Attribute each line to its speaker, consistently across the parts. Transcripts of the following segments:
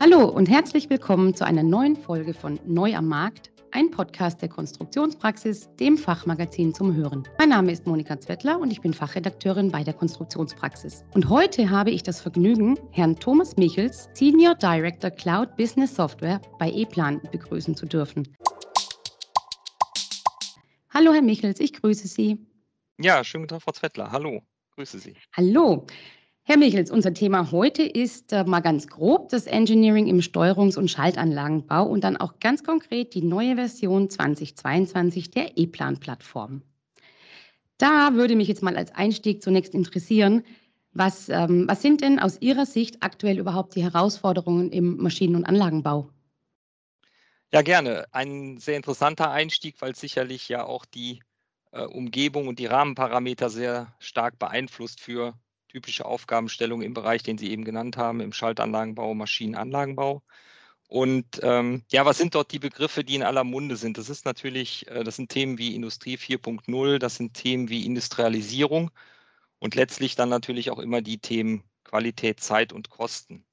Speaker 1: Hallo und herzlich willkommen zu einer neuen Folge von Neu am Markt, ein Podcast der Konstruktionspraxis, dem Fachmagazin zum Hören. Mein Name ist Monika Zwettler und ich bin Fachredakteurin bei der Konstruktionspraxis. Und heute habe ich das Vergnügen, Herrn Thomas Michels, Senior Director Cloud Business Software bei ePlan, begrüßen zu dürfen. Hallo, Herr Michels, ich grüße Sie.
Speaker 2: Ja, schönen guten Tag, Frau Zwettler. Hallo, grüße Sie.
Speaker 1: Hallo. Herr Michels, unser Thema heute ist äh, mal ganz grob das Engineering im Steuerungs- und Schaltanlagenbau und dann auch ganz konkret die neue Version 2022 der E-Plan-Plattform. Da würde mich jetzt mal als Einstieg zunächst interessieren, was, ähm, was sind denn aus Ihrer Sicht aktuell überhaupt die Herausforderungen im Maschinen- und Anlagenbau?
Speaker 2: Ja, gerne. Ein sehr interessanter Einstieg, weil sicherlich ja auch die äh, Umgebung und die Rahmenparameter sehr stark beeinflusst für typische Aufgabenstellung im Bereich, den Sie eben genannt haben, im Schaltanlagenbau, Maschinenanlagenbau. Und ähm, ja, was sind dort die Begriffe, die in aller Munde sind? Das ist natürlich, äh, das sind Themen wie Industrie 4.0, das sind Themen wie Industrialisierung und letztlich dann natürlich auch immer die Themen Qualität, Zeit und Kosten.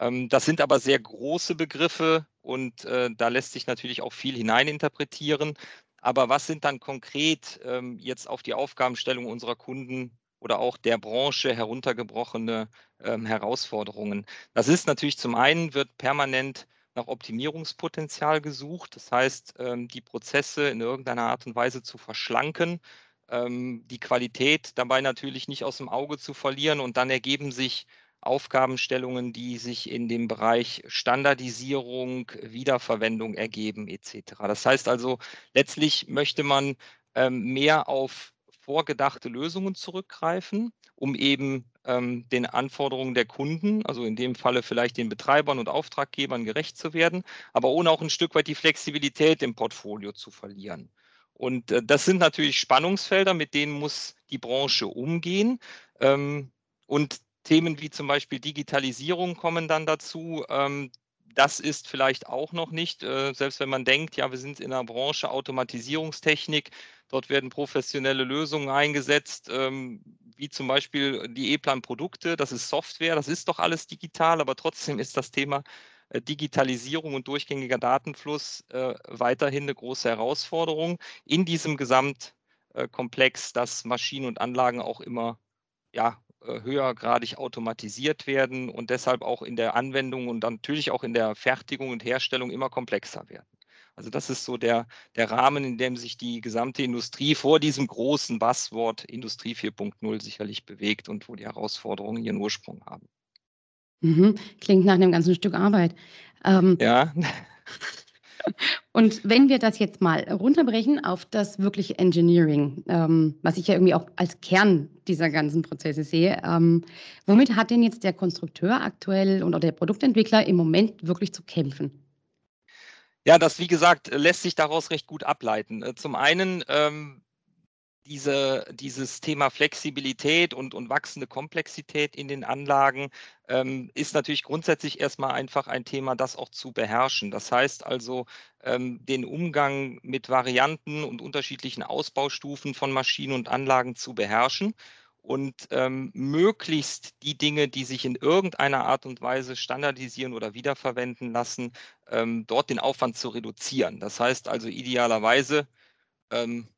Speaker 2: Ähm, das sind aber sehr große Begriffe und äh, da lässt sich natürlich auch viel hineininterpretieren. Aber was sind dann konkret ähm, jetzt auf die Aufgabenstellung unserer Kunden oder auch der Branche heruntergebrochene ähm, Herausforderungen. Das ist natürlich zum einen, wird permanent nach Optimierungspotenzial gesucht. Das heißt, ähm, die Prozesse in irgendeiner Art und Weise zu verschlanken, ähm, die Qualität dabei natürlich nicht aus dem Auge zu verlieren. Und dann ergeben sich Aufgabenstellungen, die sich in dem Bereich Standardisierung, Wiederverwendung ergeben etc. Das heißt also, letztlich möchte man ähm, mehr auf vorgedachte Lösungen zurückgreifen, um eben ähm, den Anforderungen der Kunden, also in dem Falle vielleicht den Betreibern und Auftraggebern gerecht zu werden, aber ohne auch ein Stück weit die Flexibilität im Portfolio zu verlieren. Und äh, das sind natürlich Spannungsfelder, mit denen muss die Branche umgehen. Ähm, und Themen wie zum Beispiel Digitalisierung kommen dann dazu. Ähm, das ist vielleicht auch noch nicht, äh, selbst wenn man denkt, ja, wir sind in der Branche Automatisierungstechnik, dort werden professionelle Lösungen eingesetzt, ähm, wie zum Beispiel die E-Plan-Produkte, das ist Software, das ist doch alles digital, aber trotzdem ist das Thema äh, Digitalisierung und durchgängiger Datenfluss äh, weiterhin eine große Herausforderung in diesem Gesamtkomplex, dass Maschinen und Anlagen auch immer ja, höhergradig automatisiert werden und deshalb auch in der Anwendung und dann natürlich auch in der Fertigung und Herstellung immer komplexer werden. Also das ist so der, der Rahmen, in dem sich die gesamte Industrie vor diesem großen Buzzword Industrie 4.0 sicherlich bewegt und wo die Herausforderungen ihren Ursprung haben.
Speaker 1: Mhm. Klingt nach einem ganzen Stück Arbeit.
Speaker 2: Ähm, ja.
Speaker 1: Und wenn wir das jetzt mal runterbrechen auf das wirkliche Engineering, ähm, was ich ja irgendwie auch als Kern dieser ganzen Prozesse sehe, ähm, womit hat denn jetzt der Konstrukteur aktuell oder der Produktentwickler im Moment wirklich zu kämpfen?
Speaker 2: Ja, das, wie gesagt, lässt sich daraus recht gut ableiten. Äh, zum einen ähm, diese, dieses Thema Flexibilität und, und wachsende Komplexität in den Anlagen ähm, ist natürlich grundsätzlich erstmal einfach ein Thema, das auch zu beherrschen. Das heißt also, ähm, den Umgang mit Varianten und unterschiedlichen Ausbaustufen von Maschinen und Anlagen zu beherrschen und ähm, möglichst die Dinge, die sich in irgendeiner Art und Weise standardisieren oder wiederverwenden lassen, ähm, dort den Aufwand zu reduzieren. Das heißt also idealerweise, ähm,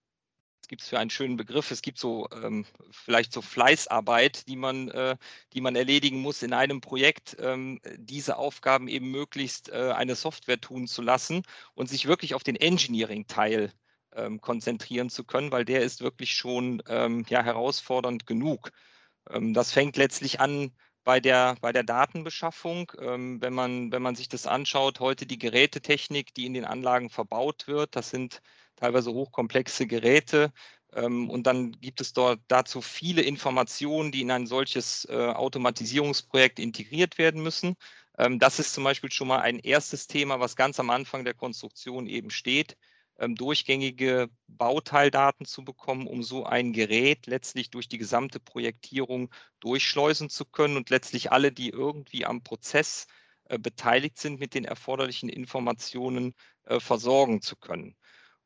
Speaker 2: gibt es für einen schönen Begriff. Es gibt so ähm, vielleicht so Fleißarbeit, die man, äh, die man erledigen muss in einem Projekt, ähm, diese Aufgaben eben möglichst äh, eine Software tun zu lassen und sich wirklich auf den Engineering-Teil ähm, konzentrieren zu können, weil der ist wirklich schon ähm, ja, herausfordernd genug. Ähm, das fängt letztlich an bei der, bei der Datenbeschaffung. Ähm, wenn, man, wenn man sich das anschaut, heute die Gerätetechnik, die in den Anlagen verbaut wird, das sind teilweise hochkomplexe Geräte. Ähm, und dann gibt es dort dazu viele Informationen, die in ein solches äh, Automatisierungsprojekt integriert werden müssen. Ähm, das ist zum Beispiel schon mal ein erstes Thema, was ganz am Anfang der Konstruktion eben steht, ähm, durchgängige Bauteildaten zu bekommen, um so ein Gerät letztlich durch die gesamte Projektierung durchschleusen zu können und letztlich alle, die irgendwie am Prozess äh, beteiligt sind, mit den erforderlichen Informationen äh, versorgen zu können.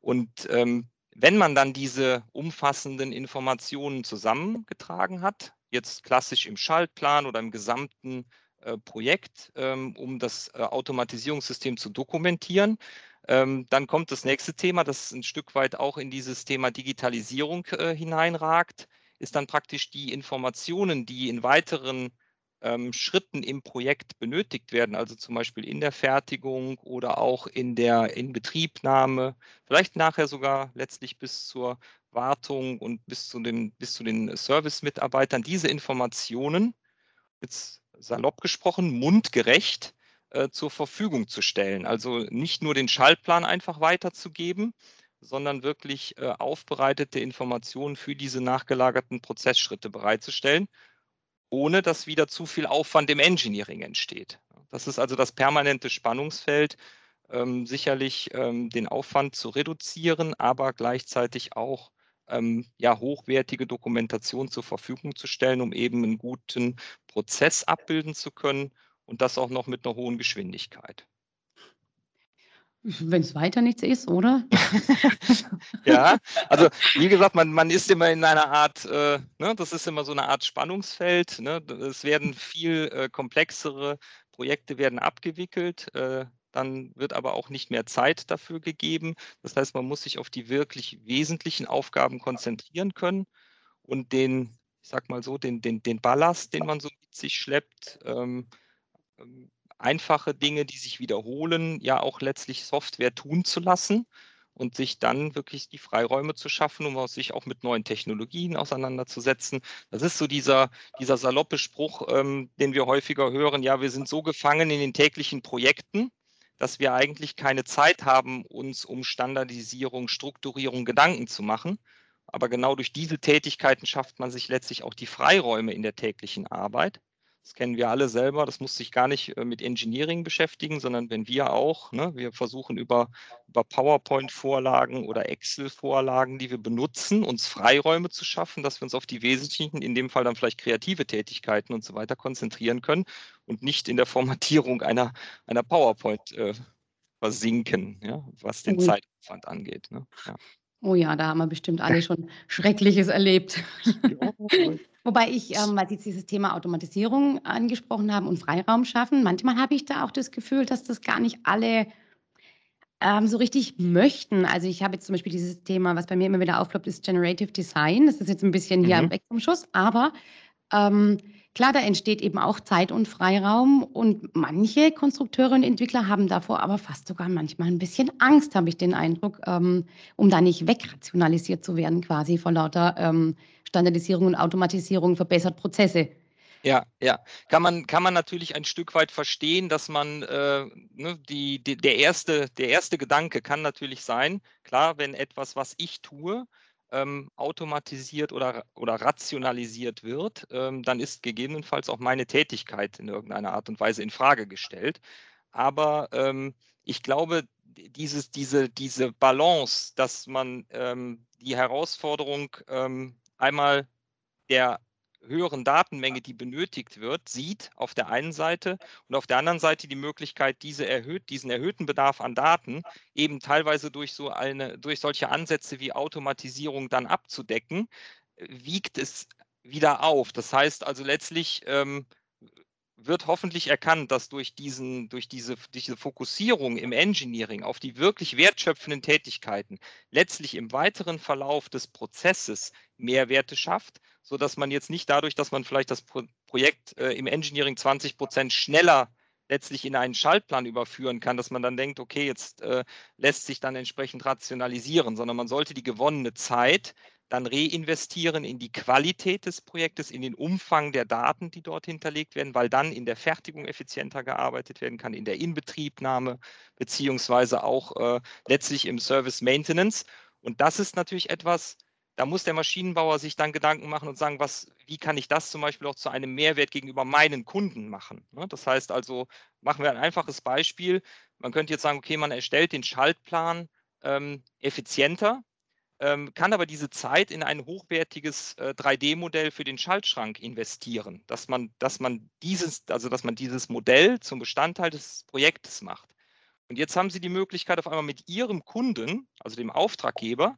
Speaker 2: Und ähm, wenn man dann diese umfassenden Informationen zusammengetragen hat, jetzt klassisch im Schaltplan oder im gesamten äh, Projekt, ähm, um das äh, Automatisierungssystem zu dokumentieren. Ähm, dann kommt das nächste Thema, das ein Stück weit auch in dieses Thema Digitalisierung äh, hineinragt, ist dann praktisch die Informationen, die in weiteren ähm, Schritten im Projekt benötigt werden, also zum Beispiel in der Fertigung oder auch in der Inbetriebnahme, vielleicht nachher sogar letztlich bis zur Wartung und bis zu den, bis zu den Service-Mitarbeitern, diese Informationen, jetzt salopp gesprochen, mundgerecht äh, zur Verfügung zu stellen. Also nicht nur den Schaltplan einfach weiterzugeben, sondern wirklich äh, aufbereitete Informationen für diese nachgelagerten Prozessschritte bereitzustellen ohne dass wieder zu viel Aufwand im Engineering entsteht. Das ist also das permanente Spannungsfeld, ähm, sicherlich ähm, den Aufwand zu reduzieren, aber gleichzeitig auch ähm, ja, hochwertige Dokumentation zur Verfügung zu stellen, um eben einen guten Prozess abbilden zu können und das auch noch mit einer hohen Geschwindigkeit.
Speaker 1: Wenn es weiter nichts ist, oder?
Speaker 2: ja, also wie gesagt, man, man ist immer in einer Art, äh, ne, das ist immer so eine Art Spannungsfeld. Ne? Es werden viel äh, komplexere Projekte werden abgewickelt. Äh, dann wird aber auch nicht mehr Zeit dafür gegeben. Das heißt, man muss sich auf die wirklich wesentlichen Aufgaben konzentrieren können und den, ich sag mal so, den, den, den Ballast, den man so mit sich schleppt, ähm, ähm einfache Dinge, die sich wiederholen, ja auch letztlich Software tun zu lassen und sich dann wirklich die Freiräume zu schaffen, um sich auch mit neuen Technologien auseinanderzusetzen. Das ist so dieser, dieser saloppe Spruch, ähm, den wir häufiger hören, ja, wir sind so gefangen in den täglichen Projekten, dass wir eigentlich keine Zeit haben, uns um Standardisierung, Strukturierung Gedanken zu machen. Aber genau durch diese Tätigkeiten schafft man sich letztlich auch die Freiräume in der täglichen Arbeit. Das kennen wir alle selber. Das muss sich gar nicht äh, mit Engineering beschäftigen, sondern wenn wir auch, ne, wir versuchen über, über PowerPoint-Vorlagen oder Excel-Vorlagen, die wir benutzen, uns Freiräume zu schaffen, dass wir uns auf die wesentlichen, in dem Fall dann vielleicht kreative Tätigkeiten und so weiter konzentrieren können und nicht in der Formatierung einer, einer PowerPoint äh, versinken, ja, was den mhm. Zeitaufwand angeht. Ne? Ja.
Speaker 1: Oh ja, da haben wir bestimmt alle schon Schreckliches erlebt. Ja, Wobei ich, ähm, weil Sie dieses Thema Automatisierung angesprochen haben und Freiraum schaffen, manchmal habe ich da auch das Gefühl, dass das gar nicht alle ähm, so richtig möchten. Also ich habe jetzt zum Beispiel dieses Thema, was bei mir immer wieder aufploppt, ist Generative Design. Das ist jetzt ein bisschen hier mhm. weg vom Schuss, aber ähm, Klar, da entsteht eben auch Zeit und Freiraum und manche Konstrukteure und Entwickler haben davor aber fast sogar manchmal ein bisschen Angst, habe ich den Eindruck, ähm, um da nicht wegrationalisiert zu werden, quasi vor lauter ähm, Standardisierung und Automatisierung verbessert Prozesse.
Speaker 2: Ja, ja. Kann man, kann man natürlich ein Stück weit verstehen, dass man äh, ne, die, die, der, erste, der erste Gedanke kann natürlich sein, klar, wenn etwas, was ich tue, ähm, automatisiert oder, oder rationalisiert wird, ähm, dann ist gegebenenfalls auch meine Tätigkeit in irgendeiner Art und Weise in Frage gestellt. Aber ähm, ich glaube, dieses, diese, diese Balance, dass man ähm, die Herausforderung ähm, einmal der höheren Datenmenge, die benötigt wird, sieht auf der einen Seite und auf der anderen Seite die Möglichkeit, diese erhöht, diesen erhöhten Bedarf an Daten eben teilweise durch so eine, durch solche Ansätze wie Automatisierung dann abzudecken, wiegt es wieder auf. Das heißt also letztlich ähm, wird hoffentlich erkannt, dass durch, diesen, durch diese, diese Fokussierung im Engineering auf die wirklich wertschöpfenden Tätigkeiten letztlich im weiteren Verlauf des Prozesses Mehrwerte schafft, sodass man jetzt nicht dadurch, dass man vielleicht das Pro Projekt äh, im Engineering 20 Prozent schneller letztlich in einen Schaltplan überführen kann, dass man dann denkt, okay, jetzt äh, lässt sich dann entsprechend rationalisieren, sondern man sollte die gewonnene Zeit dann reinvestieren in die Qualität des Projektes, in den Umfang der Daten, die dort hinterlegt werden, weil dann in der Fertigung effizienter gearbeitet werden kann, in der Inbetriebnahme beziehungsweise auch äh, letztlich im Service Maintenance. Und das ist natürlich etwas, da muss der Maschinenbauer sich dann Gedanken machen und sagen, was, wie kann ich das zum Beispiel auch zu einem Mehrwert gegenüber meinen Kunden machen? Ne? Das heißt also, machen wir ein einfaches Beispiel. Man könnte jetzt sagen, okay, man erstellt den Schaltplan ähm, effizienter, kann aber diese Zeit in ein hochwertiges äh, 3D-Modell für den Schaltschrank investieren, dass man, dass man dieses, also dass man dieses Modell zum Bestandteil des Projektes macht. Und jetzt haben Sie die Möglichkeit, auf einmal mit Ihrem Kunden, also dem Auftraggeber,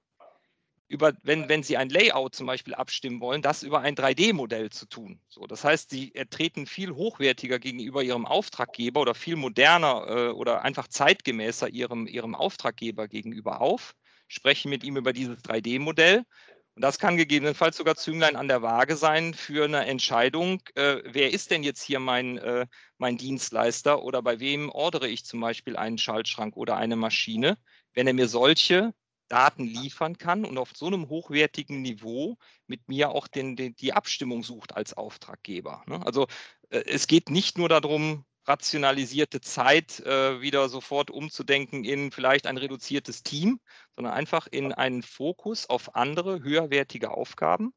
Speaker 2: über, wenn, wenn Sie ein Layout zum Beispiel abstimmen wollen, das über ein 3D-Modell zu tun. So, das heißt, Sie treten viel hochwertiger gegenüber Ihrem Auftraggeber oder viel moderner äh, oder einfach zeitgemäßer Ihrem, Ihrem Auftraggeber gegenüber auf, sprechen mit ihm über dieses 3D-Modell. Und das kann gegebenenfalls sogar Zünglein an der Waage sein für eine Entscheidung, äh, wer ist denn jetzt hier mein, äh, mein Dienstleister oder bei wem ordere ich zum Beispiel einen Schaltschrank oder eine Maschine, wenn er mir solche Daten liefern kann und auf so einem hochwertigen Niveau mit mir auch den, den die Abstimmung sucht als Auftraggeber. Ne? Also äh, es geht nicht nur darum, rationalisierte Zeit äh, wieder sofort umzudenken in vielleicht ein reduziertes Team, sondern einfach in einen Fokus auf andere, höherwertige Aufgaben,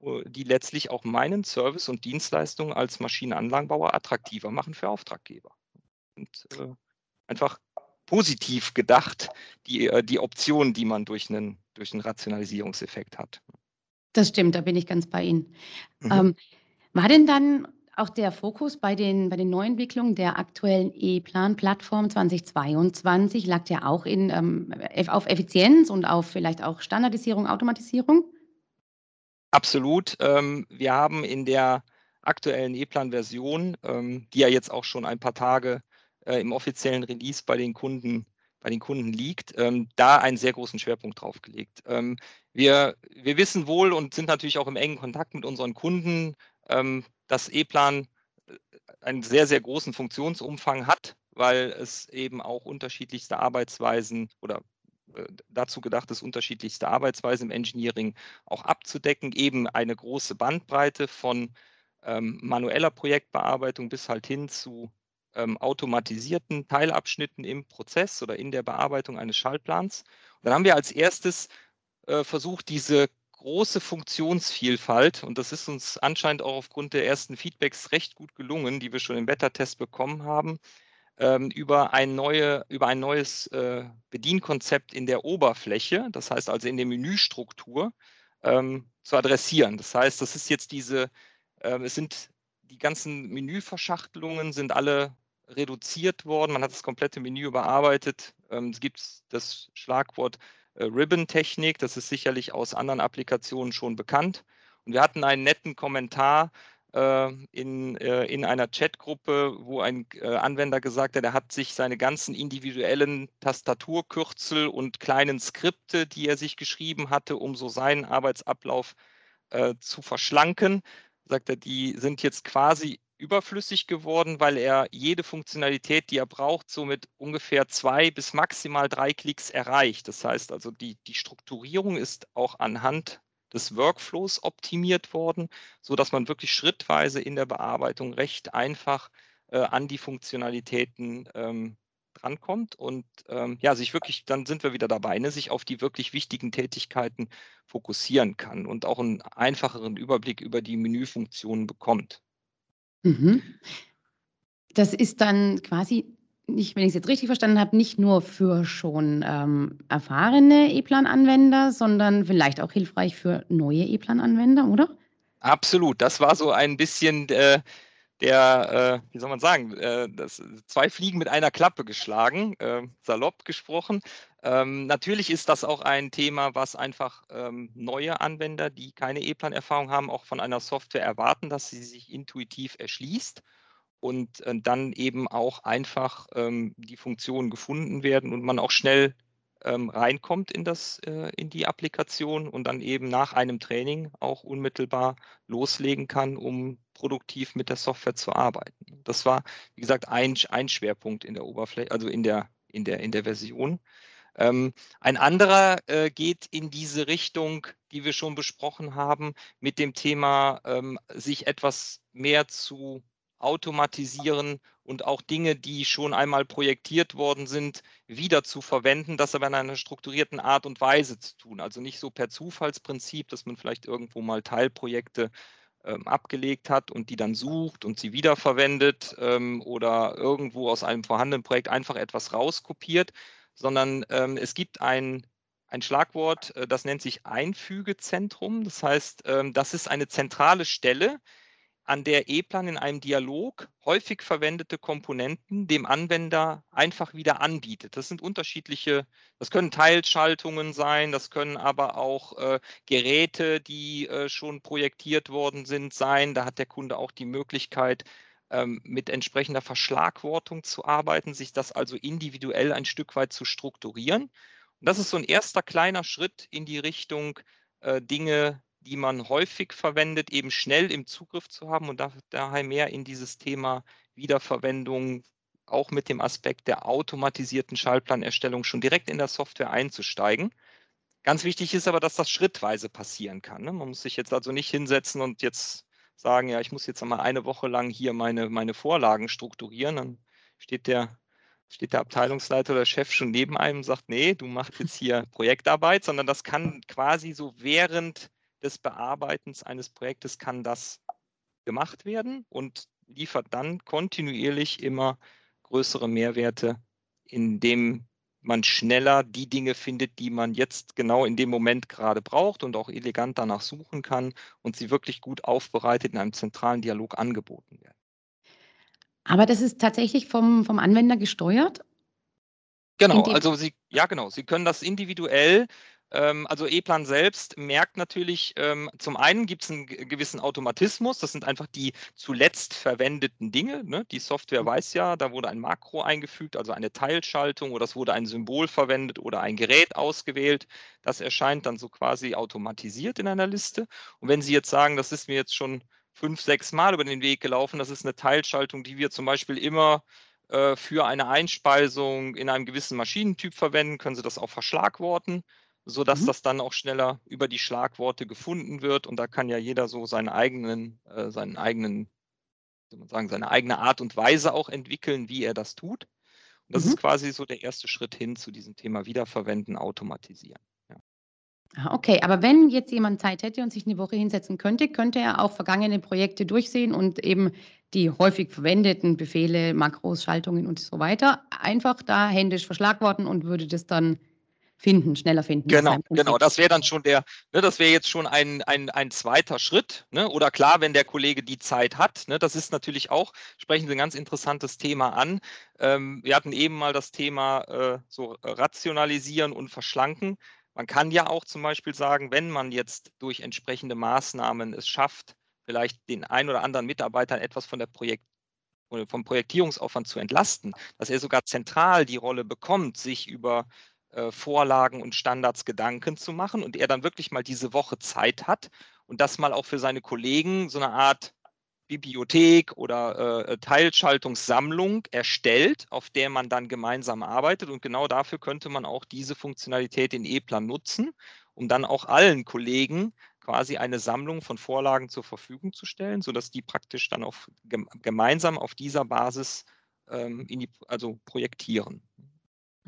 Speaker 2: äh, die letztlich auch meinen Service und Dienstleistungen als Maschinenanlagenbauer attraktiver machen für Auftraggeber. Und äh, einfach positiv gedacht, die, äh, die Optionen, die man durch einen, durch einen Rationalisierungseffekt hat.
Speaker 1: Das stimmt, da bin ich ganz bei Ihnen. Mhm. Ähm, war denn dann auch der Fokus bei den, bei den Neuentwicklungen der aktuellen E-Plan-Plattform 2022 lag ja auch in, ähm, auf Effizienz und auf vielleicht auch Standardisierung, Automatisierung?
Speaker 2: Absolut. Ähm, wir haben in der aktuellen E-Plan-Version, ähm, die ja jetzt auch schon ein paar Tage äh, im offiziellen Release bei den Kunden bei den Kunden liegt, ähm, da einen sehr großen Schwerpunkt drauf gelegt. Ähm, wir, wir wissen wohl und sind natürlich auch im engen Kontakt mit unseren Kunden, ähm, dass E-Plan äh, einen sehr, sehr großen Funktionsumfang hat, weil es eben auch unterschiedlichste Arbeitsweisen oder äh, dazu gedacht ist, unterschiedlichste Arbeitsweisen im Engineering auch abzudecken, eben eine große Bandbreite von ähm, manueller Projektbearbeitung bis halt hin zu ähm, automatisierten Teilabschnitten im Prozess oder in der Bearbeitung eines Schaltplans. Und dann haben wir als erstes äh, versucht, diese große Funktionsvielfalt, und das ist uns anscheinend auch aufgrund der ersten Feedbacks recht gut gelungen, die wir schon im Beta-Test bekommen haben, ähm, über, ein neue, über ein neues äh, Bedienkonzept in der Oberfläche, das heißt also in der Menüstruktur, ähm, zu adressieren. Das heißt, das ist jetzt diese, äh, es sind die ganzen Menüverschachtelungen sind alle reduziert worden. Man hat das komplette Menü überarbeitet. Ähm, es gibt das Schlagwort Ribbon-Technik. Das ist sicherlich aus anderen Applikationen schon bekannt. Und wir hatten einen netten Kommentar äh, in, äh, in einer Chatgruppe, wo ein Anwender gesagt hat, er hat sich seine ganzen individuellen Tastaturkürzel und kleinen Skripte, die er sich geschrieben hatte, um so seinen Arbeitsablauf zu verschlanken, sagt er, die sind jetzt quasi überflüssig geworden, weil er jede Funktionalität, die er braucht, so mit ungefähr zwei bis maximal drei Klicks erreicht. Das heißt also, die, die Strukturierung ist auch anhand des Workflows optimiert worden, so dass man wirklich schrittweise in der Bearbeitung recht einfach äh, an die Funktionalitäten ähm, drankommt und ähm, ja, sich wirklich, dann sind wir wieder dabei, ne, sich auf die wirklich wichtigen Tätigkeiten fokussieren kann und auch einen einfacheren Überblick über die Menüfunktionen bekommt.
Speaker 1: Mhm. Das ist dann quasi nicht, wenn ich es jetzt richtig verstanden habe, nicht nur für schon ähm, erfahrene E-Plan-Anwender, sondern vielleicht auch hilfreich für neue E-Plan-Anwender, oder?
Speaker 2: Absolut. Das war so ein bisschen äh, der, äh, wie soll man sagen, äh, das, zwei Fliegen mit einer Klappe geschlagen, äh, salopp gesprochen. Ähm, natürlich ist das auch ein Thema, was einfach ähm, neue Anwender, die keine E-Plan-Erfahrung haben, auch von einer Software erwarten, dass sie sich intuitiv erschließt und äh, dann eben auch einfach ähm, die Funktionen gefunden werden und man auch schnell ähm, reinkommt in, das, äh, in die Applikation und dann eben nach einem Training auch unmittelbar loslegen kann, um produktiv mit der Software zu arbeiten. Das war, wie gesagt, ein, ein Schwerpunkt in der Oberfläche, also in der, in der, in der Version. Ähm, ein anderer äh, geht in diese Richtung, die wir schon besprochen haben, mit dem Thema, ähm, sich etwas mehr zu automatisieren und auch Dinge, die schon einmal projektiert worden sind, wieder zu verwenden, das aber in einer strukturierten Art und Weise zu tun. Also nicht so per Zufallsprinzip, dass man vielleicht irgendwo mal Teilprojekte abgelegt hat und die dann sucht und sie wiederverwendet ähm, oder irgendwo aus einem vorhandenen Projekt einfach etwas rauskopiert, sondern ähm, es gibt ein, ein Schlagwort, äh, das nennt sich Einfügezentrum. Das heißt, ähm, das ist eine zentrale Stelle, an der E-Plan in einem Dialog häufig verwendete Komponenten dem Anwender einfach wieder anbietet. Das sind unterschiedliche, das können Teilschaltungen sein, das können aber auch äh, Geräte, die äh, schon projektiert worden sind, sein. Da hat der Kunde auch die Möglichkeit, ähm, mit entsprechender Verschlagwortung zu arbeiten, sich das also individuell ein Stück weit zu strukturieren. Und das ist so ein erster kleiner Schritt in die Richtung, äh, Dinge die man häufig verwendet, eben schnell im Zugriff zu haben und daher mehr in dieses Thema Wiederverwendung auch mit dem Aspekt der automatisierten Schaltplanerstellung schon direkt in der Software einzusteigen. Ganz wichtig ist aber, dass das schrittweise passieren kann. Ne? Man muss sich jetzt also nicht hinsetzen und jetzt sagen, ja, ich muss jetzt einmal eine Woche lang hier meine, meine Vorlagen strukturieren. Dann steht der, steht der Abteilungsleiter oder der Chef schon neben einem und sagt, nee, du machst jetzt hier Projektarbeit, sondern das kann quasi so während des Bearbeitens eines Projektes kann das gemacht werden und liefert dann kontinuierlich immer größere Mehrwerte, indem man schneller die Dinge findet, die man jetzt genau in dem Moment gerade braucht und auch elegant danach suchen kann und sie wirklich gut aufbereitet in einem zentralen Dialog angeboten werden.
Speaker 1: Aber das ist tatsächlich vom, vom Anwender gesteuert?
Speaker 2: Genau, also Sie, ja genau, Sie können das individuell also E-Plan selbst merkt natürlich, ähm, zum einen gibt es einen gewissen Automatismus, das sind einfach die zuletzt verwendeten Dinge. Ne? Die Software mhm. weiß ja, da wurde ein Makro eingefügt, also eine Teilschaltung oder es wurde ein Symbol verwendet oder ein Gerät ausgewählt. Das erscheint dann so quasi automatisiert in einer Liste. Und wenn Sie jetzt sagen, das ist mir jetzt schon fünf, sechs Mal über den Weg gelaufen, das ist eine Teilschaltung, die wir zum Beispiel immer äh, für eine Einspeisung in einem gewissen Maschinentyp verwenden, können Sie das auch verschlagworten sodass mhm. das dann auch schneller über die Schlagworte gefunden wird. Und da kann ja jeder so seinen eigenen, äh, seinen eigenen, soll man sagen, seine eigene Art und Weise auch entwickeln, wie er das tut. Und das mhm. ist quasi so der erste Schritt hin zu diesem Thema Wiederverwenden, Automatisieren. Ja.
Speaker 1: Ah, okay, aber wenn jetzt jemand Zeit hätte und sich eine Woche hinsetzen könnte, könnte er auch vergangene Projekte durchsehen und eben die häufig verwendeten Befehle, Makros, Schaltungen und so weiter einfach da händisch verschlagworten und würde das dann finden, schneller finden.
Speaker 2: Genau, genau. Das wäre dann schon der, ne, das wäre jetzt schon ein, ein, ein zweiter Schritt. Ne? Oder klar, wenn der Kollege die Zeit hat. Ne? Das ist natürlich auch, sprechen Sie ein ganz interessantes Thema an. Ähm, wir hatten eben mal das Thema äh, so rationalisieren und verschlanken. Man kann ja auch zum Beispiel sagen, wenn man jetzt durch entsprechende Maßnahmen es schafft, vielleicht den ein oder anderen Mitarbeitern etwas von der Projekt vom Projektierungsaufwand zu entlasten, dass er sogar zentral die Rolle bekommt, sich über äh, Vorlagen und Standards Gedanken zu machen und er dann wirklich mal diese Woche Zeit hat und das mal auch für seine Kollegen so eine Art Bibliothek oder äh, Teilschaltungssammlung erstellt, auf der man dann gemeinsam arbeitet. Und genau dafür könnte man auch diese Funktionalität in E-Plan nutzen, um dann auch allen Kollegen quasi eine Sammlung von Vorlagen zur Verfügung zu stellen, sodass die praktisch dann auf, gemeinsam auf dieser Basis ähm, die, also projektieren.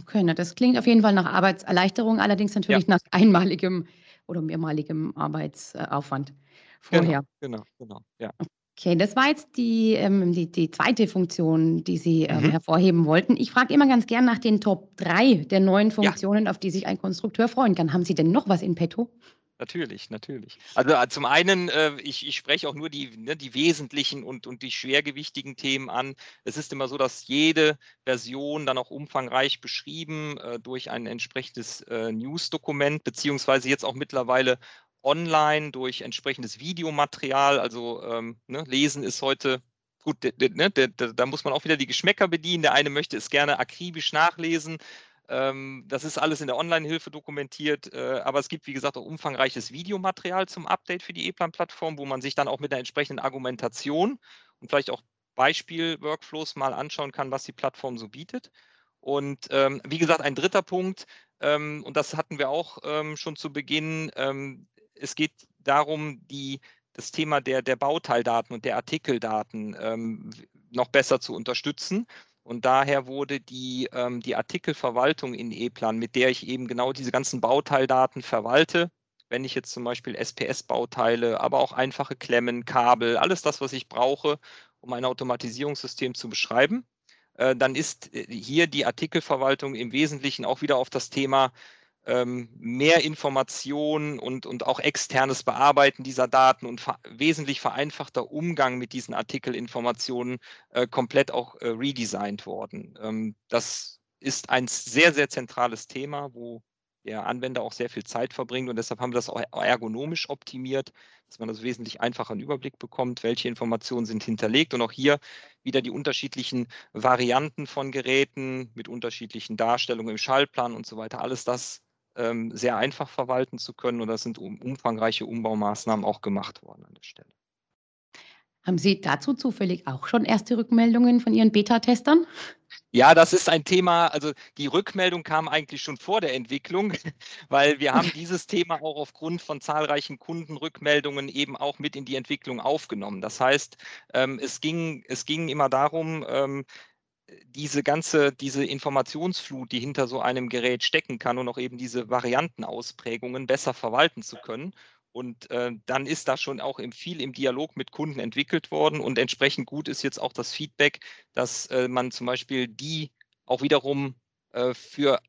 Speaker 1: Okay, na, das klingt auf jeden Fall nach Arbeitserleichterung, allerdings natürlich ja. nach einmaligem oder mehrmaligem Arbeitsaufwand vorher.
Speaker 2: Genau, genau, genau, ja.
Speaker 1: Okay, das war jetzt die, ähm, die, die zweite Funktion, die Sie ähm, mhm. hervorheben wollten. Ich frage immer ganz gern nach den Top 3 der neuen Funktionen, ja. auf die sich ein Konstrukteur freuen kann. Haben Sie denn noch was in petto?
Speaker 2: Natürlich, natürlich. Also äh, zum einen, äh, ich, ich spreche auch nur die, ne, die wesentlichen und, und die schwergewichtigen Themen an. Es ist immer so, dass jede Version dann auch umfangreich beschrieben äh, durch ein entsprechendes äh, News-Dokument, beziehungsweise jetzt auch mittlerweile online durch entsprechendes Videomaterial. Also ähm, ne, Lesen ist heute gut, ne, da muss man auch wieder die Geschmäcker bedienen. Der eine möchte es gerne akribisch nachlesen. Ähm, das ist alles in der Online-Hilfe dokumentiert, äh, aber es gibt, wie gesagt, auch umfangreiches Videomaterial zum Update für die E-Plan-Plattform, wo man sich dann auch mit einer entsprechenden Argumentation und vielleicht auch Beispiel-Workflows mal anschauen kann, was die Plattform so bietet. Und ähm, wie gesagt, ein dritter Punkt, ähm, und das hatten wir auch ähm, schon zu Beginn, ähm, es geht darum, die, das Thema der, der Bauteildaten und der Artikeldaten ähm, noch besser zu unterstützen. Und daher wurde die, ähm, die Artikelverwaltung in E-Plan, mit der ich eben genau diese ganzen Bauteildaten verwalte, wenn ich jetzt zum Beispiel SPS-Bauteile, aber auch einfache Klemmen, Kabel, alles das, was ich brauche, um ein Automatisierungssystem zu beschreiben, äh, dann ist äh, hier die Artikelverwaltung im Wesentlichen auch wieder auf das Thema ähm, mehr Informationen und, und auch externes Bearbeiten dieser Daten und ver wesentlich vereinfachter Umgang mit diesen Artikelinformationen äh, komplett auch äh, redesigned worden. Ähm, das ist ein sehr, sehr zentrales Thema, wo der Anwender auch sehr viel Zeit verbringt und deshalb haben wir das auch ergonomisch optimiert, dass man das wesentlich einfacher einen Überblick bekommt, welche Informationen sind hinterlegt und auch hier wieder die unterschiedlichen Varianten von Geräten mit unterschiedlichen Darstellungen im Schaltplan und so weiter. Alles das ähm, sehr einfach verwalten zu können und da sind um, umfangreiche Umbaumaßnahmen auch gemacht worden an der Stelle.
Speaker 1: Haben Sie dazu zufällig auch schon erste Rückmeldungen von Ihren Beta-Testern?
Speaker 2: Ja, das ist ein Thema, also die Rückmeldung kam eigentlich schon vor der Entwicklung, weil wir haben dieses Thema auch aufgrund von zahlreichen Kundenrückmeldungen eben auch mit in die Entwicklung aufgenommen. Das heißt, ähm, es, ging, es ging immer darum, ähm, diese ganze, diese Informationsflut, die hinter so einem Gerät stecken kann und auch eben diese Variantenausprägungen besser verwalten zu können. Und äh, dann ist da schon auch im, viel im Dialog mit Kunden entwickelt worden. Und entsprechend gut ist jetzt auch das Feedback, dass äh, man zum Beispiel die auch wiederum äh, für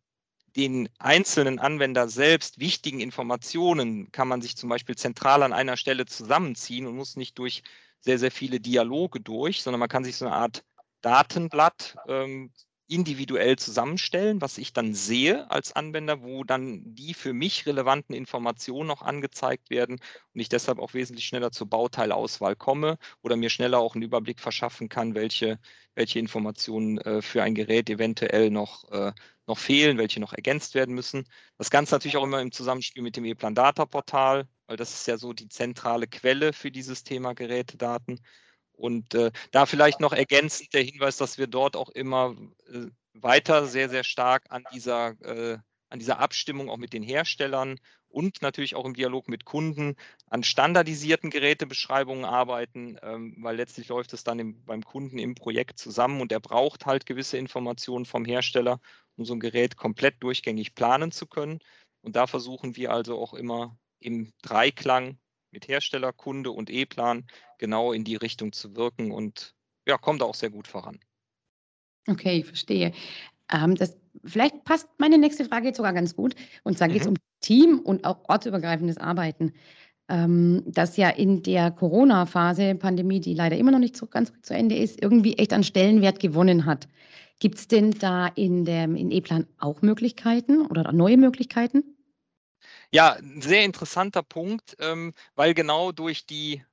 Speaker 2: den einzelnen Anwender selbst wichtigen Informationen kann man sich zum Beispiel zentral an einer Stelle zusammenziehen und muss nicht durch sehr, sehr viele Dialoge durch, sondern man kann sich so eine Art Datenblatt ähm, individuell zusammenstellen, was ich dann sehe als Anwender, wo dann die für mich relevanten Informationen noch angezeigt werden und ich deshalb auch wesentlich schneller zur Bauteilauswahl komme oder mir schneller auch einen Überblick verschaffen kann, welche, welche Informationen äh, für ein Gerät eventuell noch, äh, noch fehlen, welche noch ergänzt werden müssen. Das Ganze natürlich auch immer im Zusammenspiel mit dem E-Plan Data Portal, weil das ist ja so die zentrale Quelle für dieses Thema Gerätedaten. Und äh, da vielleicht noch ergänzend der Hinweis, dass wir dort auch immer äh, weiter sehr, sehr stark an dieser, äh, an dieser Abstimmung auch mit den Herstellern und natürlich auch im Dialog mit Kunden an standardisierten Gerätebeschreibungen arbeiten, ähm, weil letztlich läuft es dann im, beim Kunden im Projekt zusammen und er braucht halt gewisse Informationen vom Hersteller, um so ein Gerät komplett durchgängig planen zu können. Und da versuchen wir also auch immer im Dreiklang mit Hersteller, Kunde und E-Plan genau in die Richtung zu wirken und ja, kommt auch sehr gut voran.
Speaker 1: Okay, ich verstehe. Ähm, das, vielleicht passt meine nächste Frage jetzt sogar ganz gut. Und zwar geht es
Speaker 2: Mhm.
Speaker 1: um Team und auch ortsübergreifendes Arbeiten. Ähm, das ja in der Corona-Phase, Pandemie, die leider immer noch nicht so ganz zu Ende ist, irgendwie echt an Stellenwert gewonnen hat. Gibt es denn da in dem in E-Plan auch Möglichkeiten oder neue Möglichkeiten?
Speaker 2: Ja, 'n sehr interessanter Punkt, ähm, weil genau durch die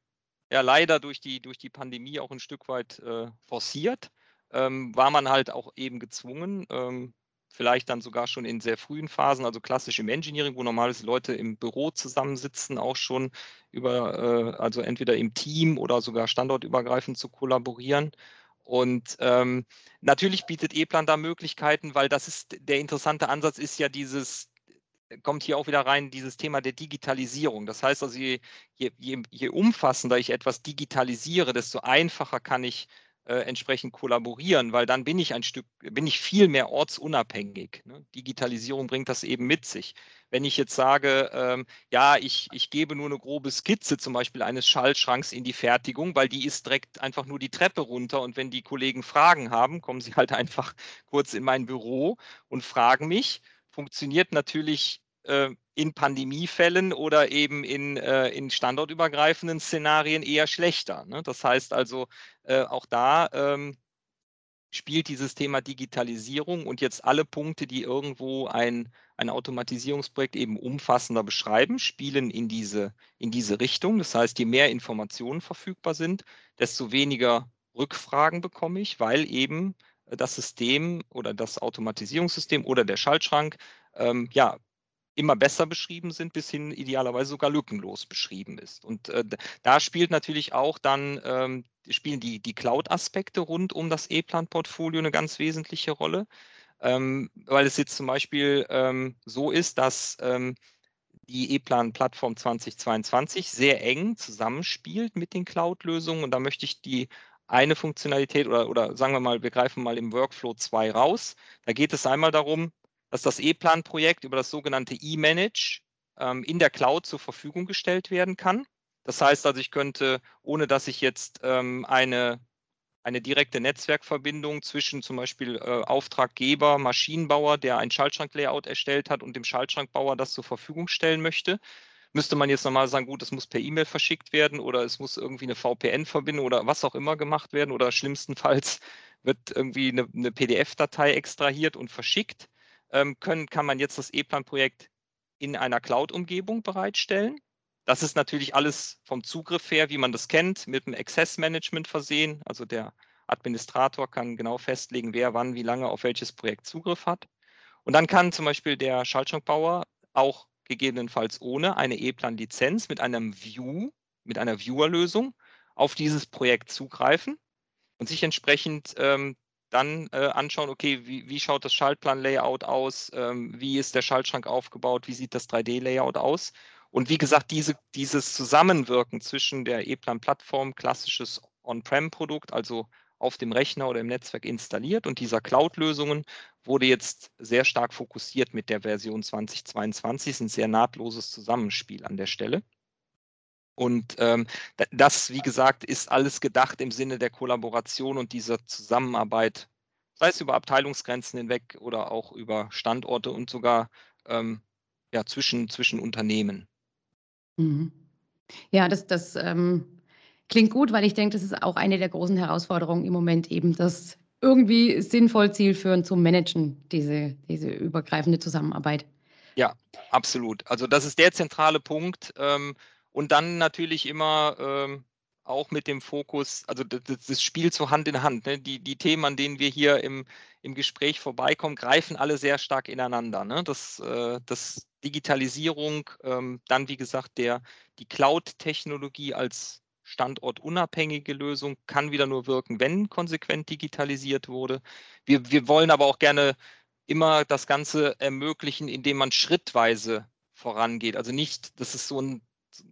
Speaker 2: ja leider durch die durch die Pandemie auch ein Stück weit, äh, forciert, ähm, war man halt auch eben gezwungen, ähm, vielleicht dann sogar schon in sehr frühen Phasen, also klassisch im Engineering, wo normalerweise Leute im Büro zusammensitzen, auch schon über, äh also entweder im Team oder sogar standortübergreifend zu kollaborieren. Und, ähm, natürlich bietet E-Plan da Möglichkeiten, weil das ist der interessante Ansatz ist ja dieses kommt hier auch wieder rein dieses Thema der Digitalisierung. Das heißt also, je, je, je, umfassender ich etwas digitalisiere, desto einfacher kann ich äh, entsprechend kollaborieren, weil dann bin ich ein Stück, bin ich viel mehr ortsunabhängig. Ne? Digitalisierung bringt das eben mit sich. Wenn ich jetzt sage, ähm, ja, ich, ich gebe nur eine grobe Skizze zum Beispiel eines Schaltschranks in die Fertigung, weil die ist direkt einfach nur die Treppe runter und wenn die Kollegen Fragen haben, kommen sie halt einfach kurz in mein Büro und fragen mich funktioniert natürlich äh, in Pandemiefällen oder eben in, äh, in standortübergreifenden Szenarien eher schlechter. Ne? Das heißt also, äh, auch da ähm, spielt dieses Thema Digitalisierung und jetzt alle Punkte, die irgendwo ein, ein Automatisierungsprojekt eben umfassender beschreiben, spielen in diese, in diese Richtung. Das heißt, je mehr Informationen verfügbar sind, desto weniger Rückfragen bekomme ich, weil eben das System oder das Automatisierungssystem oder der Schaltschrank ähm, ja immer besser beschrieben sind, bis hin idealerweise sogar lückenlos beschrieben ist. Und äh, da spielt natürlich auch dann, ähm, spielen die, die Cloud-Aspekte rund um das E-Plan-Portfolio eine ganz wesentliche Rolle, ähm, weil es jetzt zum Beispiel ähm, so ist, dass ähm, die E-Plan-Plattform 2022 sehr eng zusammenspielt mit den Cloud-Lösungen. Und da möchte ich die eine Funktionalität oder, oder sagen wir mal, wir greifen mal im Workflow 2 raus. Da geht es einmal darum, dass das E-Plan-Projekt über das sogenannte E-Manage ähm, in der Cloud zur Verfügung gestellt werden kann. Das heißt also, ich könnte, ohne dass ich jetzt ähm, eine eine direkte Netzwerkverbindung zwischen zum Beispiel äh, Auftraggeber, Maschinenbauer, der ein Schaltschrank-Layout erstellt hat und dem Schaltschrankbauer das zur Verfügung stellen möchte. Müsste man jetzt nochmal sagen, gut, es muss per E-Mail verschickt werden oder es muss irgendwie eine VPN-Verbindung oder was auch immer gemacht werden oder schlimmstenfalls wird irgendwie eine, eine PDF-Datei extrahiert und verschickt. Ähm, können, kann man jetzt das E-Plan-Projekt in einer Cloud-Umgebung bereitstellen. Das ist natürlich alles vom Zugriff her, wie man das kennt, mit dem Access Management versehen. Also der Administrator kann genau festlegen, wer wann, wie lange auf welches Projekt Zugriff hat. Und dann kann zum Beispiel der Schaltschrankbauer auch gegebenenfalls ohne eine E-Plan-Lizenz mit einem View, mit einer Viewer-Lösung auf dieses Projekt zugreifen und sich entsprechend ähm, dann äh, anschauen, okay, wie, wie, schaut das Schaltplan-Layout aus, ähm, wie ist der Schaltschrank aufgebaut, wie sieht das 3D-Layout aus? Und wie gesagt, diese, dieses Zusammenwirken zwischen der E-Plan-Plattform, klassisches On-Prem-Produkt, also auf dem Rechner oder im Netzwerk installiert und dieser Cloud-Lösungen wurde jetzt sehr stark fokussiert mit der Version 2022. Es ist ein sehr nahtloses Zusammenspiel an der Stelle. Und ähm, das, wie gesagt, ist alles gedacht im Sinne der Kollaboration und dieser Zusammenarbeit, sei es über Abteilungsgrenzen hinweg oder auch über Standorte und sogar ähm, ja, zwischen, zwischen Unternehmen.
Speaker 1: Mhm. Ja, das, das ähm, klingt gut, weil ich denke, das ist auch eine der großen Herausforderungen im Moment, eben das irgendwie sinnvoll zielführend zu managen, diese, diese übergreifende Zusammenarbeit.
Speaker 2: Ja, absolut. Also das ist der zentrale Punkt. Ähm, und dann natürlich immer ähm, auch mit dem Fokus, also das, Spiel so Hand in Hand. Ne? Die, die Themen, an denen wir hier im, im Gespräch vorbeikommen, greifen alle sehr stark ineinander. Ne? Das, äh, das Digitalisierung, ähm, dann wie gesagt der, die Cloud-Technologie als standortunabhängige Lösung kann wieder nur wirken, wenn konsequent digitalisiert wurde. Wir, wir wollen aber auch gerne immer das Ganze ermöglichen, indem man schrittweise vorangeht. Also nicht, dass es so ein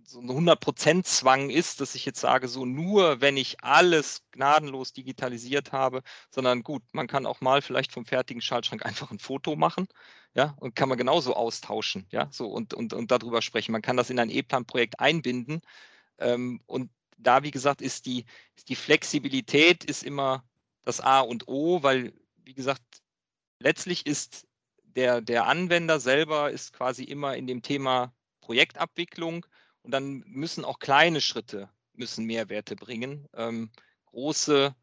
Speaker 2: so ein 100%-Zwang ist, dass ich jetzt sage, so nur wenn ich alles gnadenlos digitalisiert habe, sondern gut, man kann auch mal vielleicht vom fertigen Schaltschrank einfach ein Foto machen, ja, und kann man genauso austauschen, ja, so und, und, und darüber sprechen. Man kann das in ein E-Plan-Projekt einbinden ähm, und da, wie gesagt, ist die, ist die Flexibilität ist immer das A und O, weil, wie gesagt, letztlich ist der, der Anwender selber ist quasi immer in dem Thema Projektabwicklung und dann müssen auch kleine Schritte müssen Mehrwerte bringen. Ähm, große,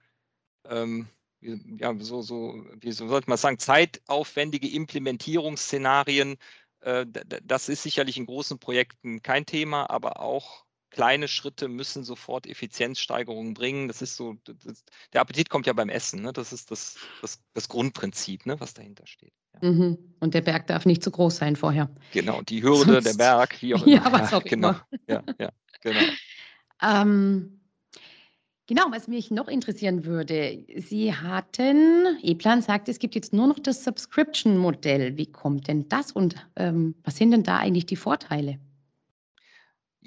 Speaker 2: ähm, ja, so, so, wie so sollte man sagen, zeitaufwendige Implementierungsszenarien, äh, das ist sicherlich in großen Projekten kein Thema, aber auch kleine Schritte müssen sofort Effizienzsteigerungen bringen. Das ist so, das, der Appetit kommt ja beim Essen. Ne? Das ist das, das, das Grundprinzip, ne? was dahinter steht.
Speaker 1: Ja. Mhm. Und der Berg darf nicht zu groß sein vorher.
Speaker 2: Genau, die Hürde, Sonst, der Berg, wie auch immer. Ja, was auch genau. immer. Ja, ja, genau.
Speaker 1: ähm, genau, was mich noch interessieren würde, Sie hatten, E-Plan sagt, es gibt jetzt nur noch das Subscription-Modell. Wie kommt denn das und ähm, was sind denn da eigentlich die Vorteile?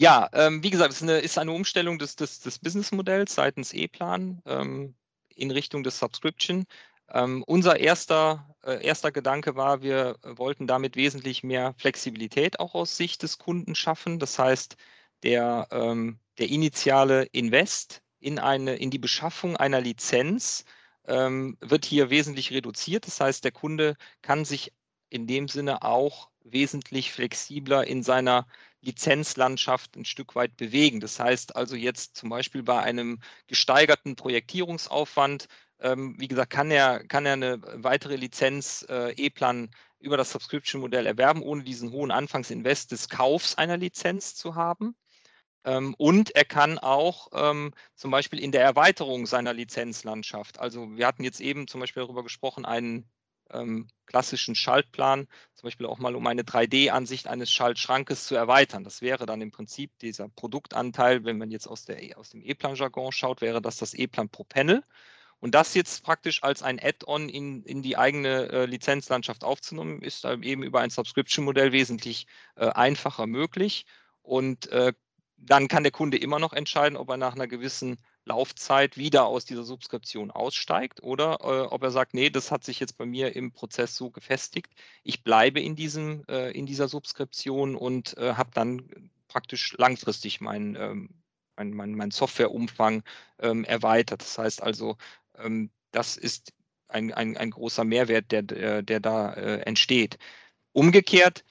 Speaker 2: Ja, ähm, wie gesagt, es ist eine, ist eine Umstellung des, des, des Businessmodells seitens E-Plan ähm, in Richtung des Subscription. Ähm, unser erster, äh, erster Gedanke war, wir wollten damit wesentlich mehr Flexibilität auch aus Sicht des Kunden schaffen. Das heißt, der, ähm, der initiale Invest in, eine, in die Beschaffung einer Lizenz ähm, wird hier wesentlich reduziert. Das heißt, der Kunde kann sich in dem Sinne auch wesentlich flexibler in seiner Lizenzlandschaft ein Stück weit bewegen. Das heißt also jetzt zum Beispiel bei einem gesteigerten Projektierungsaufwand, ähm, wie gesagt, kann er, kann er eine weitere Lizenz äh, E-Plan über das Subscription-Modell erwerben, ohne diesen hohen Anfangsinvest des Kaufs einer Lizenz zu haben. Ähm, und er kann auch ähm, zum Beispiel in der Erweiterung seiner Lizenzlandschaft, also wir hatten jetzt eben zum Beispiel darüber gesprochen, einen ähm, klassischen Schaltplan, zum Beispiel auch mal um eine 3D-Ansicht eines Schaltschrankes zu erweitern. Das wäre dann im Prinzip dieser Produktanteil, wenn man jetzt aus, der, aus dem E-Plan-Jargon schaut, wäre das das E-Plan pro Panel. Und das jetzt praktisch als ein Add-on in, in die eigene äh, Lizenzlandschaft aufzunehmen, ist eben über ein Subscription-Modell wesentlich äh, einfacher möglich. Und äh, dann kann der Kunde immer noch entscheiden, ob er nach einer gewissen Laufzeit wieder aus dieser Subskription aussteigt oder äh, ob er sagt, nee, das hat sich jetzt bei mir im Prozess so gefestigt. Ich bleibe in, diesem, äh, in dieser Subskription und äh, habe dann praktisch langfristig mein, ähm, mein, mein, mein Softwareumfang ähm, erweitert. Das heißt also, ähm, das ist ein, ein, ein großer Mehrwert, der, der, der da äh, entsteht. Umgekehrt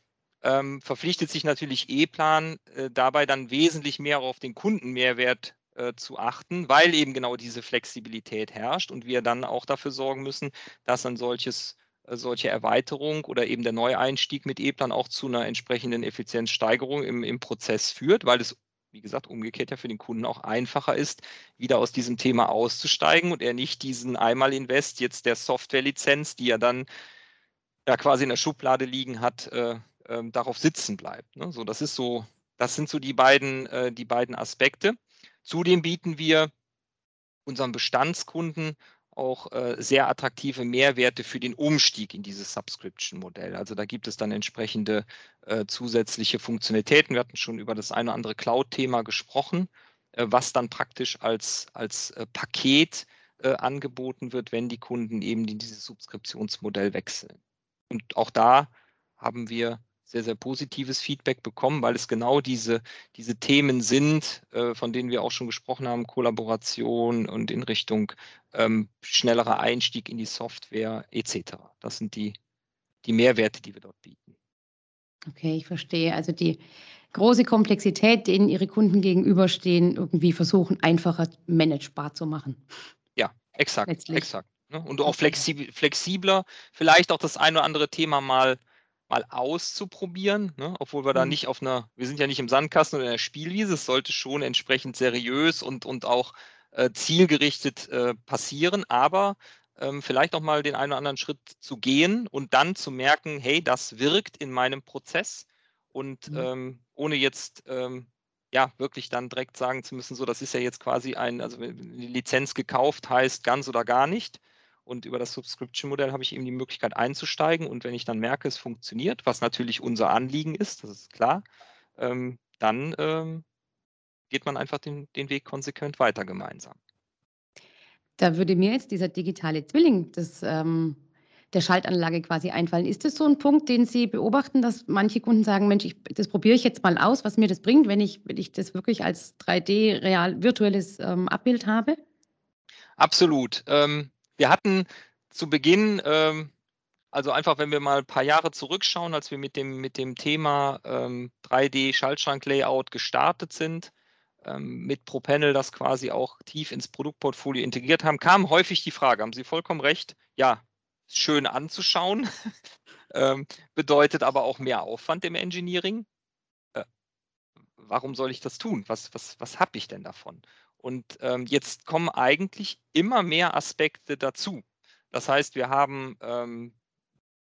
Speaker 2: ähm, verpflichtet sich natürlich E-Plan äh, dabei dann wesentlich mehr auf den Kundenmehrwert äh, zu achten, weil eben genau diese Flexibilität herrscht und wir dann auch dafür sorgen müssen, dass ein solches äh, solche Erweiterung oder eben der Neueinstieg mit E-Plan auch zu einer entsprechenden Effizienzsteigerung im, im Prozess führt, weil es wie gesagt, umgekehrt ja für den Kunden auch einfacher ist, wieder aus diesem Thema auszusteigen und er nicht diesen Einmal-Invest jetzt der Softwarelizenz, die er dann ja quasi in der Schublade liegen hat, äh, äh, darauf sitzen bleibt. Ne? So, das ist so, das sind so die beiden, äh, die beiden Aspekte. Zudem bieten wir unseren Bestandskunden auch äh, sehr attraktive Mehrwerte für den Umstieg in dieses Subscription-Modell. Also da gibt es dann entsprechende äh, zusätzliche Funktionalitäten. Wir hatten schon über das eine oder andere Cloud-Thema gesprochen, äh, was dann praktisch als, als äh, Paket äh, angeboten wird, wenn die Kunden eben in dieses Subskriptionsmodell wechseln. Und auch da haben wir sehr, sehr positives Feedback bekommen, weil es genau diese, diese Themen sind, äh, von denen wir auch schon gesprochen haben, Kollaboration und in Richtung ähm, schnellerer Einstieg in die Software etc. Das sind die, die Mehrwerte, die wir dort bieten.
Speaker 1: Okay, ich verstehe. Also die große Komplexität, denen Ihre Kunden gegenüberstehen, irgendwie versuchen, einfacher managebar zu machen.
Speaker 2: Ja, exakt, Letztlich. exakt. Ne? Und auch flexibler, vielleicht auch das ein oder andere Thema mal mal auszuprobieren, ne? obwohl wir mhm. da nicht auf einer, wir sind ja nicht im Sandkasten oder in der Spielwiese, es sollte schon entsprechend seriös und, und auch äh, zielgerichtet äh, passieren, aber ähm, vielleicht auch mal den einen oder anderen Schritt zu gehen und dann zu merken, hey, das wirkt in meinem Prozess und mhm. ähm, ohne jetzt ähm, ja wirklich dann direkt sagen zu müssen, so das ist ja jetzt quasi ein, also die Lizenz gekauft heißt ganz oder gar nicht, und über das Subscription-Modell habe ich eben die Möglichkeit einzusteigen. Und wenn ich dann merke, es funktioniert, was natürlich unser Anliegen ist, das ist klar, ähm, dann ähm, geht man einfach den, den Weg konsequent weiter gemeinsam.
Speaker 1: Da würde mir jetzt dieser digitale Zwilling des, ähm, der Schaltanlage quasi einfallen. Ist das so ein Punkt, den Sie beobachten, dass manche Kunden sagen, Mensch, ich, das probiere ich jetzt mal aus, was mir das bringt, wenn ich, wenn ich das wirklich als 3D real virtuelles ähm, Abbild habe?
Speaker 2: Absolut. Ähm, wir hatten zu Beginn, ähm, also einfach, wenn wir mal ein paar Jahre zurückschauen, als wir mit dem, mit dem Thema ähm, 3D-Schaltschrank-Layout gestartet sind, ähm, mit ProPanel das quasi auch tief ins Produktportfolio integriert haben, kam häufig die Frage, haben Sie vollkommen recht, ja, schön anzuschauen, ähm, bedeutet aber auch mehr Aufwand im Engineering. Äh, warum soll ich das tun? Was, was, was habe ich denn davon? Und ähm, jetzt kommen eigentlich immer mehr Aspekte dazu. Das heißt, wir haben ähm,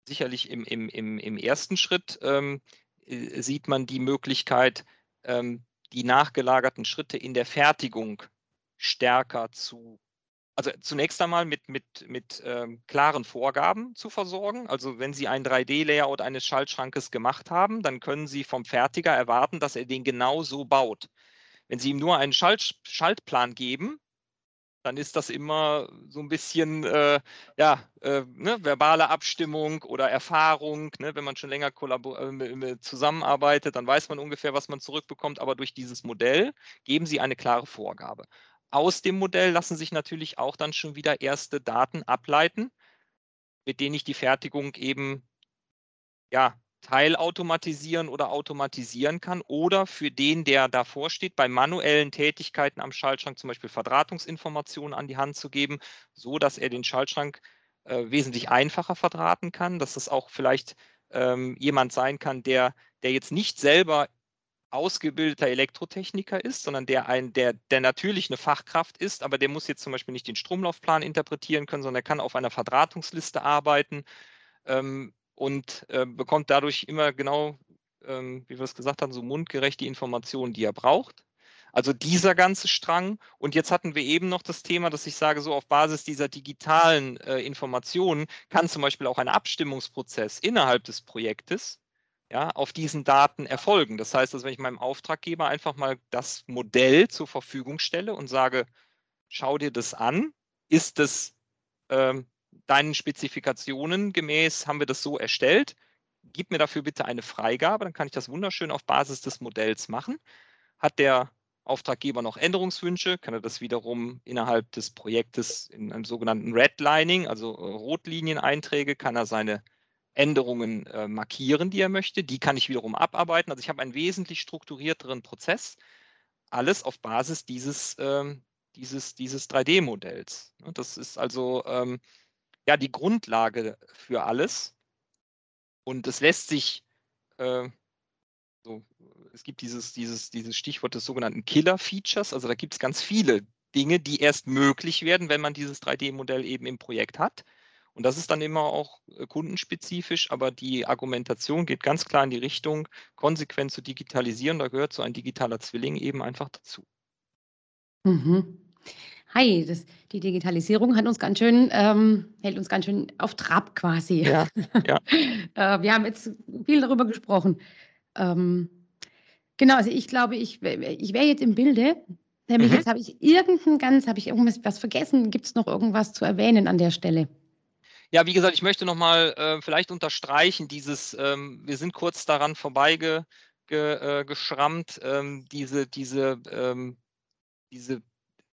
Speaker 2: sicherlich im, im, im, im ersten Schritt ähm, äh, sieht man die Möglichkeit, ähm, die nachgelagerten Schritte in der Fertigung stärker zu, also zunächst einmal mit, mit, mit ähm, klaren Vorgaben zu versorgen. Also wenn Sie ein 3D-Layout eines Schaltschrankes gemacht haben, dann können Sie vom Fertiger erwarten, dass er den genau so baut. Wenn Sie ihm nur einen Schalt Schaltplan geben, dann ist das immer so ein bisschen äh, ja, äh, ne, verbale Abstimmung oder Erfahrung. Ne? Wenn man schon länger äh, zusammenarbeitet, dann weiß man ungefähr, was man zurückbekommt. Aber durch dieses Modell geben Sie eine klare Vorgabe. Aus dem Modell lassen sich natürlich auch dann schon wieder erste Daten ableiten, mit denen ich die Fertigung eben ja, teilautomatisieren oder automatisieren kann oder für den, der davor steht, bei manuellen Tätigkeiten am Schaltschrank zum Beispiel Verdrahtungsinformationen an die Hand zu geben, so dass er den Schaltschrank äh, wesentlich einfacher verdrahten kann, dass es auch vielleicht ähm, jemand sein kann, der, der jetzt nicht selber ausgebildeter Elektrotechniker ist, sondern der ein, der, der natürlich eine Fachkraft ist, aber der muss jetzt zum Beispiel nicht den Stromlaufplan interpretieren können, sondern er kann auf einer Verdrahtungsliste arbeiten. Ähm, und äh, bekommt dadurch immer genau, ähm, wie wir es gesagt haben, so mundgerecht die Informationen, die er braucht. Also dieser ganze Strang. Und jetzt hatten wir eben noch das Thema, dass ich sage, so auf Basis dieser digitalen äh, Informationen kann zum Beispiel auch ein Abstimmungsprozess innerhalb des Projektes ja, auf diesen Daten erfolgen. Das heißt, dass wenn ich meinem Auftraggeber einfach mal das Modell zur Verfügung stelle und sage, schau dir das an, ist das ähm, deinen Spezifikationen gemäß haben wir das so erstellt. Gib mir dafür bitte eine Freigabe, dann kann ich das wunderschön auf Basis des Modells machen. Hat der Auftraggeber noch Änderungswünsche, kann er das wiederum innerhalb des Projektes in einem sogenannten Redlining, also äh, Rotlinineneinträge, kann er seine Änderungen äh, markieren, die er möchte. Die kann ich wiederum abarbeiten. Also ich habe einen wesentlich strukturierteren Prozess. Alles auf Basis dieses, ähm, dieses, dieses 3D-Modells. Das ist also ähm, ja die Grundlage für alles. Und es lässt sich äh, so, es gibt dieses, dieses, dieses Stichwort des sogenannten Killer-Features. Also da gibt es ganz viele Dinge, die erst möglich werden, wenn man dieses 3D-Modell eben im Projekt hat. Und das ist dann immer auch äh, kundenspezifisch, aber die Argumentation geht ganz klar in die Richtung, konsequent zu digitalisieren. Da gehört so ein digitaler Zwilling eben einfach dazu.
Speaker 1: Mhm. Hi, das, die Digitalisierung hat uns ganz schön, ähm, hält uns ganz schön auf Trab quasi.
Speaker 2: Ja, ja.
Speaker 1: äh, wir haben jetzt viel darüber gesprochen. Ähm, genau, also ich glaube, ich, ich wäre jetzt im Bilde. Nämlich mhm. jetzt habe ich irgendein ganz, habe ich irgendwas was vergessen? Gibt es noch irgendwas zu erwähnen an der Stelle?
Speaker 2: Ja, wie gesagt, ich möchte nochmal äh, vielleicht unterstreichen, dieses, ähm, wir sind kurz daran vorbeigeschrammt, ge, äh, ähm, diese, diese, ähm, diese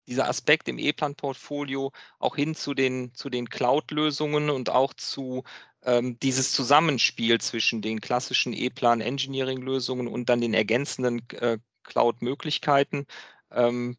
Speaker 2: dieser Aspekt im E-Plan-Portfolio auch hin zu den, zu den Cloud-Lösungen und auch zu ähm, dieses Zusammenspiel zwischen den klassischen E-Plan-Engineering-Lösungen und dann den ergänzenden äh, Cloud-Möglichkeiten. Ähm,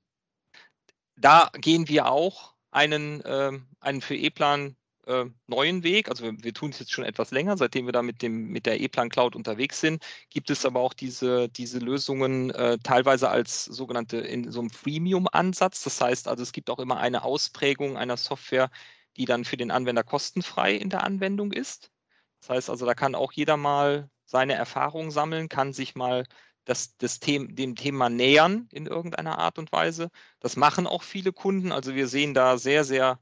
Speaker 2: da gehen wir auch einen, äh, einen für E-Plan äh, neuen Weg. Also wir, wir tun es jetzt schon etwas länger, seitdem wir da mit, dem, mit der E-Plan Cloud unterwegs sind, gibt es aber auch diese, diese Lösungen äh, teilweise als sogenannte in so einem Freemium-Ansatz. Das heißt also, es gibt auch immer eine Ausprägung einer Software, die dann für den Anwender kostenfrei in der Anwendung ist. Das heißt also, da kann auch jeder mal seine Erfahrungen sammeln, kann sich mal das, das Thema, dem Thema nähern in irgendeiner Art und Weise. Das machen auch viele Kunden. Also wir sehen da sehr, sehr,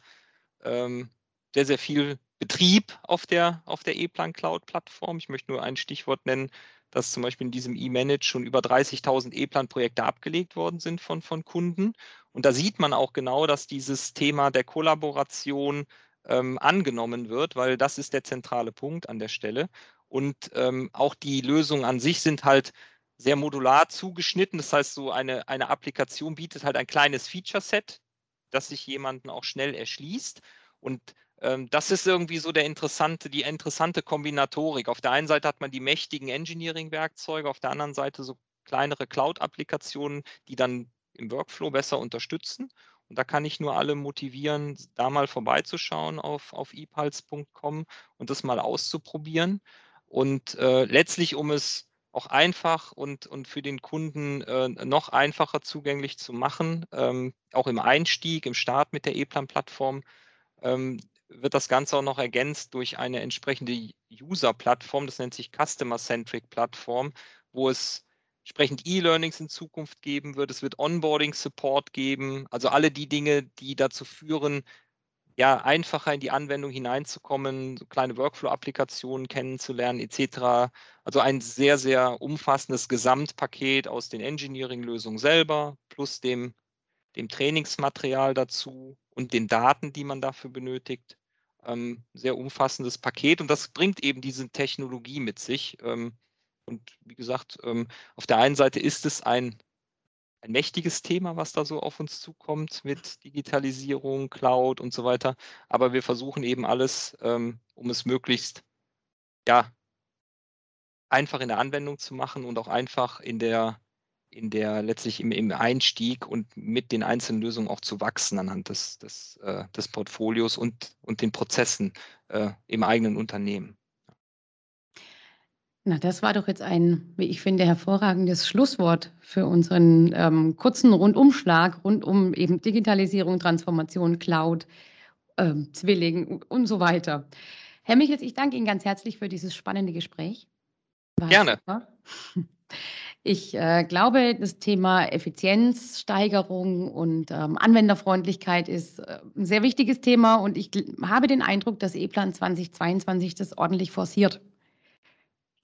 Speaker 2: ähm, sehr, sehr viel Betrieb auf der, auf der E-Plan Cloud Plattform. Ich möchte nur ein Stichwort nennen, dass zum Beispiel in diesem E-Manage schon über 30.000 E-Plan-Projekte abgelegt worden sind von, von Kunden. Und da sieht man auch genau, dass dieses Thema der Kollaboration ähm, angenommen wird, weil das ist der zentrale Punkt an der Stelle. Und ähm, auch die Lösungen an sich sind halt sehr modular zugeschnitten. Das heißt, so eine, eine Applikation bietet halt ein kleines Feature-Set, das sich jemanden auch schnell erschließt. Und das ist irgendwie so der interessante, die interessante Kombinatorik. Auf der einen Seite hat man die mächtigen Engineering-Werkzeuge, auf der anderen Seite so kleinere Cloud-Applikationen, die dann im Workflow besser unterstützen. Und da kann ich nur alle motivieren, da mal vorbeizuschauen auf, auf epulse.com und das mal auszuprobieren. Und äh, letztlich, um es auch einfach und, und für den Kunden äh, noch einfacher zugänglich zu machen, ähm, auch im Einstieg, im Start mit der E-Plan-Plattform, ähm, wird das Ganze auch noch ergänzt durch eine entsprechende User-Plattform, das nennt sich Customer-Centric Plattform, wo es entsprechend E-Learnings in Zukunft geben wird. Es wird Onboarding-Support geben, also alle die Dinge, die dazu führen, ja, einfacher in die Anwendung hineinzukommen, so kleine Workflow-Applikationen kennenzulernen, etc. Also ein sehr, sehr umfassendes Gesamtpaket aus den Engineering-Lösungen selber plus dem, dem Trainingsmaterial dazu und den Daten, die man dafür benötigt ähm, sehr umfassendes Paket und das bringt eben diese Technologie mit sich. Ähm, und wie gesagt, ähm, auf der einen Seite ist es ein, ein mächtiges Thema, was da so auf uns zukommt mit Digitalisierung, Cloud und so weiter. Aber wir versuchen eben alles, ähm, um es möglichst ja, einfach in der Anwendung zu machen und auch einfach in der in der letztlich im, im, Einstieg und mit den einzelnen Lösungen auch zu wachsen anhand des, des, äh, des Portfolios und, und den Prozessen äh, im eigenen Unternehmen.
Speaker 1: Na, das war doch jetzt ein, wie ich finde, hervorragendes Schlusswort für unseren ähm, kurzen Rundumschlag rund um eben Digitalisierung, Transformation, Cloud, ähm, Zwilling und so weiter. Herr Michels, ich danke Ihnen ganz herzlich für dieses spannende Gespräch.
Speaker 2: War Gerne. Super.
Speaker 1: Ich äh, glaube, das Thema Effizienzsteigerung und ähm, Anwenderfreundlichkeit ist äh, ein sehr wichtiges Thema und ich habe den Eindruck, dass E-Plan 2022 das ordentlich forciert.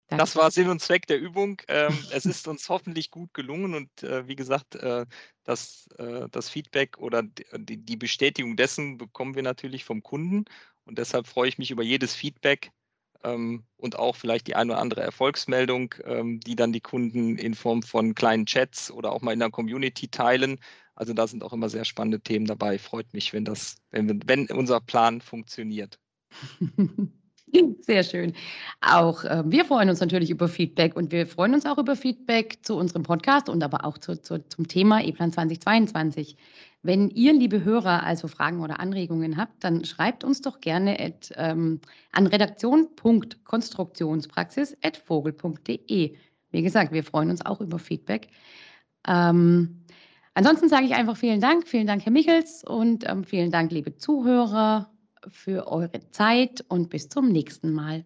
Speaker 2: Danke. Das war Sinn und Zweck der Übung. Ähm, es ist uns hoffentlich gut gelungen und äh, wie gesagt, äh, das, äh, das Feedback oder die, die, Bestätigung dessen bekommen wir natürlich vom Kunden und deshalb freue ich mich über jedes Feedback und auch vielleicht die eine oder andere Erfolgsmeldung, ähm, die dann die Kunden in Form von kleinen Chats oder auch mal in der Community teilen. Also da sind auch immer sehr spannende Themen dabei. Freut mich, wenn das, wenn, wenn unser Plan funktioniert.
Speaker 1: Sehr schön. Auch äh, wir freuen uns natürlich über Feedback und wir freuen uns auch über Feedback zu unserem Podcast und aber auch zu, zu, zum Thema E-Plan 2022. Wenn ihr, liebe Hörer, also Fragen oder Anregungen habt, dann schreibt uns doch gerne at, ähm, an redaktion.konstruktionspraxis.vogel.de. Wie gesagt, wir freuen uns auch über Feedback. Ähm, ansonsten sage ich einfach vielen Dank. Vielen Dank, Herr Michels, und ähm, vielen Dank, liebe Zuhörer für eure Zeit und bis zum nächsten Mal.